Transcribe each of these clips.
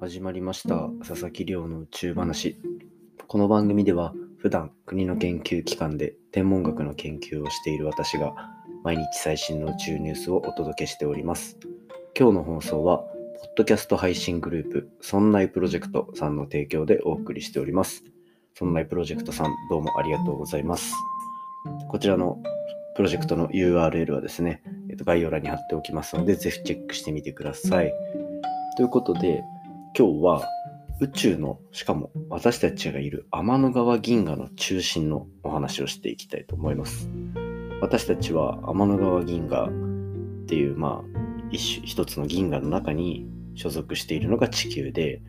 始まりました。佐々木亮の宇宙話。この番組では普段国の研究機関で天文学の研究をしている私が毎日最新の宇宙ニュースをお届けしております。今日の放送はポッドキャスト配信グループそんないプロジェクトさんの提供でお送りしております。そんないプロジェクトさんどうもありがとうございます。こちらのプロジェクトの URL はですね、えっと、概要欄に貼っておきますので、ぜひチェックしてみてください。ということで、今日は宇宙の、しかも私たちがいる天の川銀河の中心のお話をしていきたいと思います。私たちは天の川銀河っていう、まあ、一種、一つの銀河の中に所属しているのが地球で、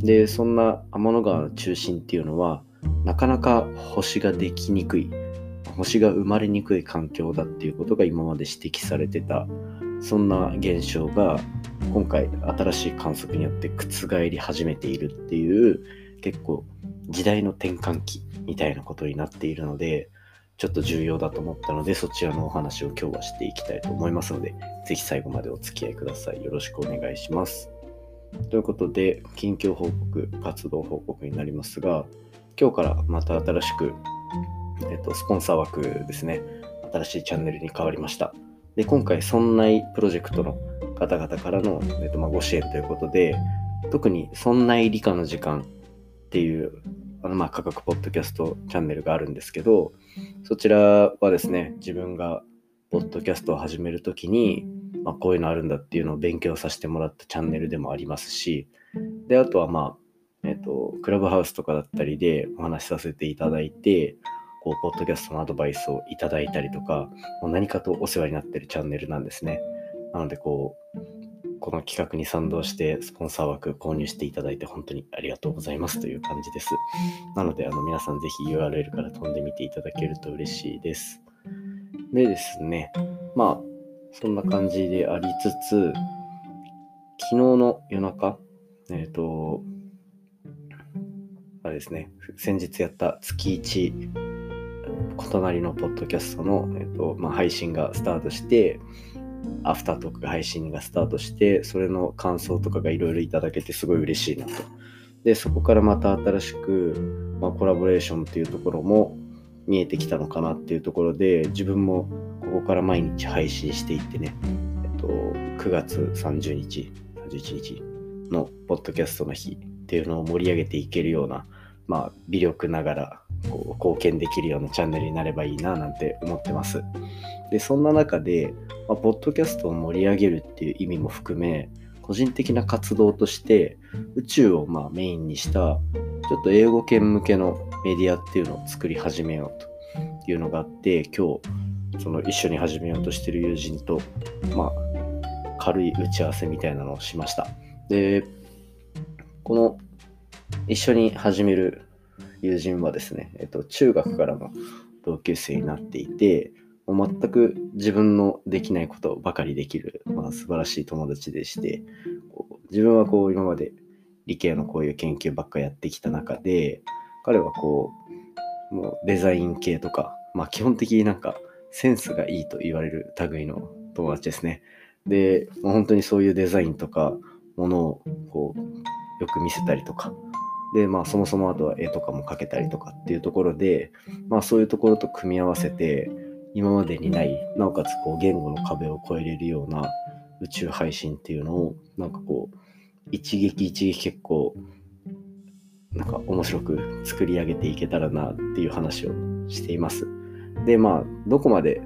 で、そんな天の川の中心っていうのは、なかなか星ができにくい星が生まれにくい環境だっていうことが今まで指摘されてたそんな現象が今回新しい観測によって覆り始めているっていう結構時代の転換期みたいなことになっているのでちょっと重要だと思ったのでそちらのお話を今日はしていきたいと思いますのでぜひ最後までお付き合いください。よろしくお願いします。ということで近況報告活動報告になりますが今日からまた新しくえっと、スポンサー枠ですね、新しいチャンネルに変わりました。で、今回、そんなプロジェクトの方々からの、えっとまあ、ご支援ということで、特に、そんない理科の時間っていう、あのまあ価格ポッドキャストチャンネルがあるんですけど、そちらはですね、自分がポッドキャストを始めるときに、まあ、こういうのあるんだっていうのを勉強させてもらったチャンネルでもありますし、で、あとはまあ、えっ、と、クラブハウスとかだったりでお話しさせていただいて、こう、ポッドキャストのアドバイスをいただいたりとか、もう何かとお世話になってるチャンネルなんですね。なので、こう、この企画に賛同してスポンサー枠購入していただいて本当にありがとうございますという感じです。なので、あの皆さんぜひ URL から飛んでみていただけると嬉しいです。でですね、まあ、そんな感じでありつつ、昨日の夜中、えっ、ー、と、あれですね、先日やった月1異なりのポッドキャストの、えっとまあ、配信がスタートして、アフタートーク配信がスタートして、それの感想とかがいろいろいただけてすごい嬉しいなと。で、そこからまた新しく、まあ、コラボレーションっていうところも見えてきたのかなっていうところで、自分もここから毎日配信していってね、えっと、9月30日、31日のポッドキャストの日っていうのを盛り上げていけるような、まあ、微力ながらこう貢献できるようなチャンネルになればいいななんて思ってます。で、そんな中で、まあ、ポッドキャストを盛り上げるっていう意味も含め、個人的な活動として宇宙をまメインにしたちょっと英語圏向けのメディアっていうのを作り始めようというのがあって今日その一緒に始めようとしてる友人とまあ軽い打ち合わせみたいなのをしましたでこの一緒に始める友人はですね、えっと、中学からの同級生になっていて、もう全く自分のできないことばかりできる、まあ、素晴らしい友達でして自分はこう今まで理系のこういう研究ばっかやってきた中で彼はこうもうデザイン系とか、まあ、基本的になんかセンスがいいと言われる類の友達ですね。で、もう本当にそういうデザインとかものをこうよく見せたりとかで、まあそもそもあとは絵とかも描けたりとかっていうところで、まあそういうところと組み合わせて、今までにない、なおかつこう言語の壁を越えれるような宇宙配信っていうのを、なんかこう、一撃一撃結構、なんか面白く作り上げていけたらなっていう話をしています。で、まあ、どこまで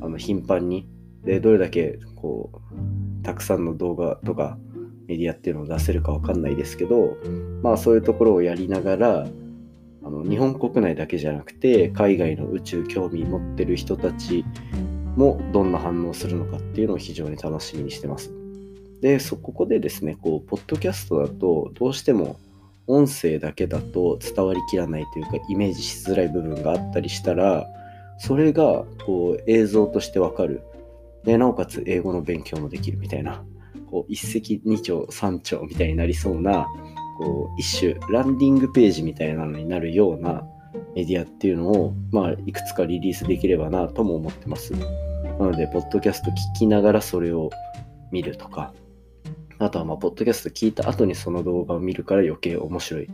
あの頻繁に、で、どれだけこう、たくさんの動画とかメディアっていうのを出せるかわかんないですけど、まあそういうところをやりながら、あの日本国内だけじゃなくて、海外の宇宙興味持ってる人たちもどんな反応するのかっていうのを非常に楽しみにしてます。で、そここでですね、こう、ポッドキャストだと、どうしても音声だけだと伝わりきらないというか、イメージしづらい部分があったりしたら、それがこう映像としてわかる。で、なおかつ英語の勉強もできるみたいなこう一石二鳥三鳥みたいになりそうなこう一種ランディングページみたいなのになるようなメディアっていうのを、まあ、いくつかリリースできればなとも思ってます。なので、ポッドキャスト聞きながらそれを見るとか、あとはまあ、ポッドキャスト聞いた後にその動画を見るから余計面白い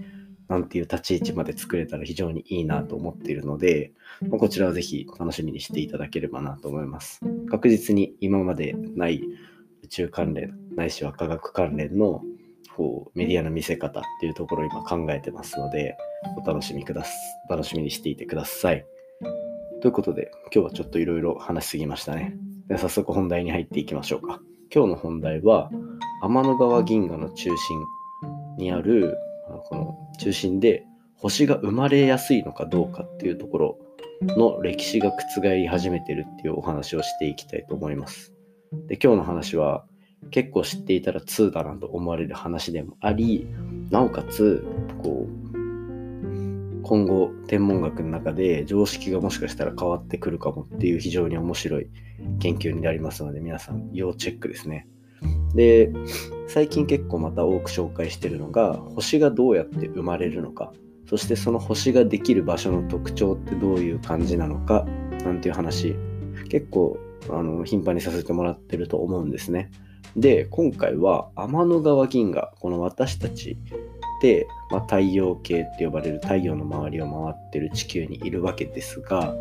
なんていう立ち位置まで作れたら非常にいいなと思っているので、まあ、こちらはぜひ楽しみにしていただければなと思います。確実に今までない宙関連、ないしは科学関連のこうメディアの見せ方っていうところを今考えてますので、お楽しみくだす、楽しみにしていてください。ということで、今日はちょっといろいろ話しすぎましたね。で早速本題に入っていきましょうか。今日の本題は、天の川銀河の中心にあるこの中心で星が生まれやすいのかどうかっていうところの歴史が覆り始めてるっていうお話をしていきたいと思います。で今日の話は結構知っていたら2だなと思われる話でもありなおかつこう今後天文学の中で常識がもしかしたら変わってくるかもっていう非常に面白い研究になりますので皆さん要チェックですね。で最近結構また多く紹介してるのが星がどうやって生まれるのかそしてその星ができる場所の特徴ってどういう感じなのかなんていう話結構あの頻繁にさせてもらってると思うんですね。で今回は天の川銀河この私たちで、まあ、太陽系って呼ばれる太陽の周りを回ってる地球にいるわけですが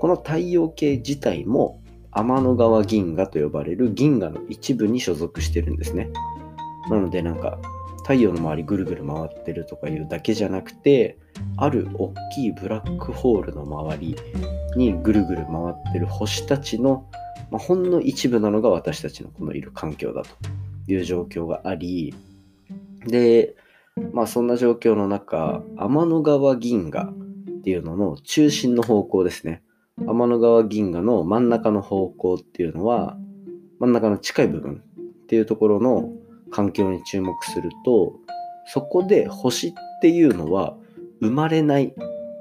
この太陽系自体も天の川銀河と呼ばれる銀河の一部に所属してるんですね。なのでなんか太陽の周りぐるぐる回ってるとかいうだけじゃなくてある大きいブラックホールの周りにぐるぐる回ってる星たちの、まあ、ほんの一部なのが私たちのこのいる環境だという状況がありでまあそんな状況の中天の川銀河っていうのの中心の方向ですね。天の川銀河の真ん中の方向っていうのは真ん中の近い部分っていうところの環境に注目するとそこで星っていうのは生まれない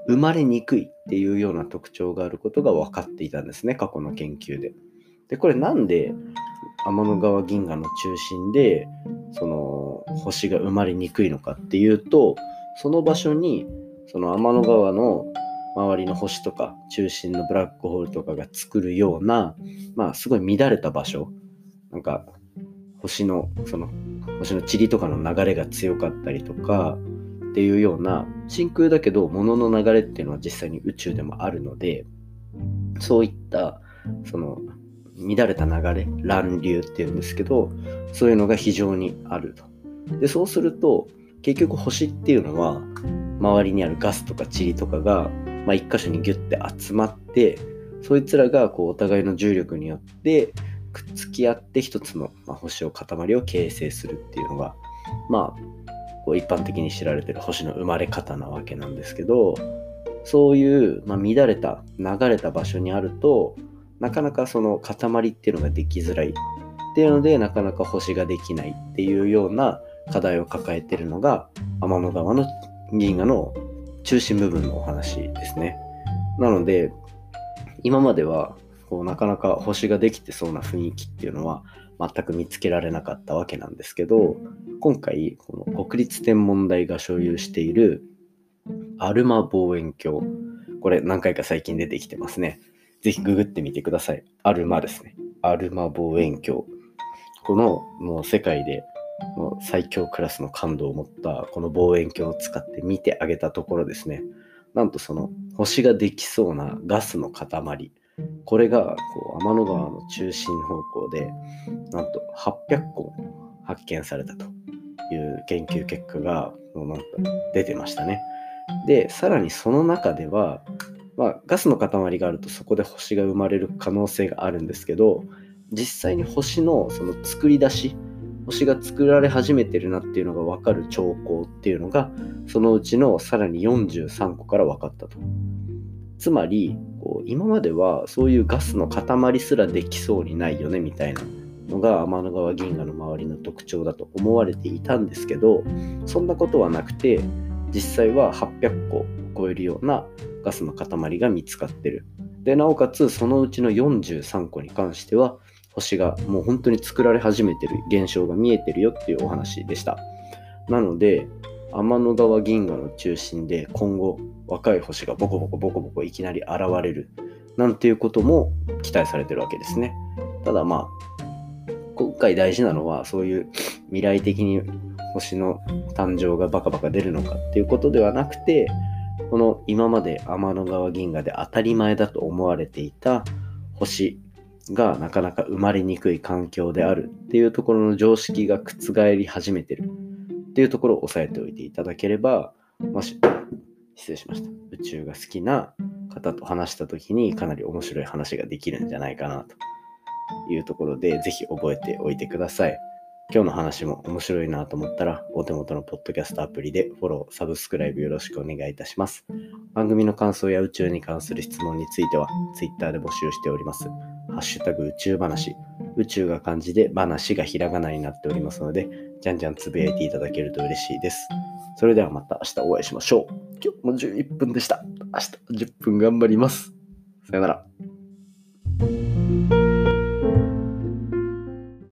生まれにくいっていうような特徴があることが分かっていたんですね過去の研究で。でこれなんで天の川銀河の中心でその星が生まれにくいのかっていうとその場所にその天の川の周りの星とか中心のブラックホールとかが作るようなまあすごい乱れた場所なんか星のその星の塵とかの流れが強かったりとかっていうような真空だけど物の流れっていうのは実際に宇宙でもあるのでそういったその乱れた流れ乱流っていうんですけどそういうのが非常にあると。でそうすると結局星っていうのは周りにあるガスとか塵とかが、まあ、一箇所にギュッて集まってそいつらがこうお互いの重力によってくっつき合って一つの、星を塊を形成するっていうのがまあこう一般的に知られてる星の生まれ方なわけなんですけどそういう、まあ、乱れた流れた場所にあるとなかなかその塊っていうのができづらいっていうのでなかなか星ができないっていうような課題を抱えてるのが天の川の銀河の中心部分のお話ですね。なので今まではこうなかなか星ができてそうな雰囲気っていうのは全く見つけられなかったわけなんですけど今回この国立天文台が所有しているアルマ望遠鏡これ何回か最近出てきてますね。ぜひググってみてください。アルマですね。アルマ望遠鏡。このもう世界でもう最強クラスの感度を持ったこの望遠鏡を使って見てあげたところですね。なんとその星ができそうなガスの塊。これが天の川の中心方向でなんと800個発見されたという研究結果がなんと出てましたね。でさらにその中では、まあ、ガスの塊があるとそこで星が生まれる可能性があるんですけど実際に星のその作り出し星が作られ始めてるなっていうのが分かる兆候っていうのがそのうちのさらに43個から分かったと。つまり今まではそういうガスの塊すらできそうにないよねみたいなのが天の川銀河の周りの特徴だと思われていたんですけどそんなことはなくて実際は800個を超えるようなガスの塊が見つかってる。でなおかつそのうちの43個に関しては星がもう本当に作られ始めてる現象が見えてるよっていうお話でした。なので天の川銀河の中心で今後若い星がボコボコボコボコいきなり現れるなんていうことも期待されてるわけですね。ただまあ今回大事なのはそういう未来的に星の誕生がバカバカ出るのかっていうことではなくて、この今まで天の川銀河で当たり前だと思われていた星がなかなか生まれにくい環境であるっていうところの常識が覆り始めてるっていうところを押さえておいていただければ、もし、失礼しました。宇宙が好きな方と話した時にかなり面白い話ができるんじゃないかなというところで、ぜひ覚えておいてください。今日の話も面白いなと思ったら、お手元のポッドキャストアプリでフォロー、サブスクライブよろしくお願いいたします。番組の感想や宇宙に関する質問については、Twitter で募集しております。ハッシュタグ宇宙話。宇宙が漢字で話がひらがなになっておりますので、じゃんじゃんつぶやいていただけると嬉しいです。それではまた明日お会いしましょう。今日も11分でした。明日10分頑張ります。さよなら。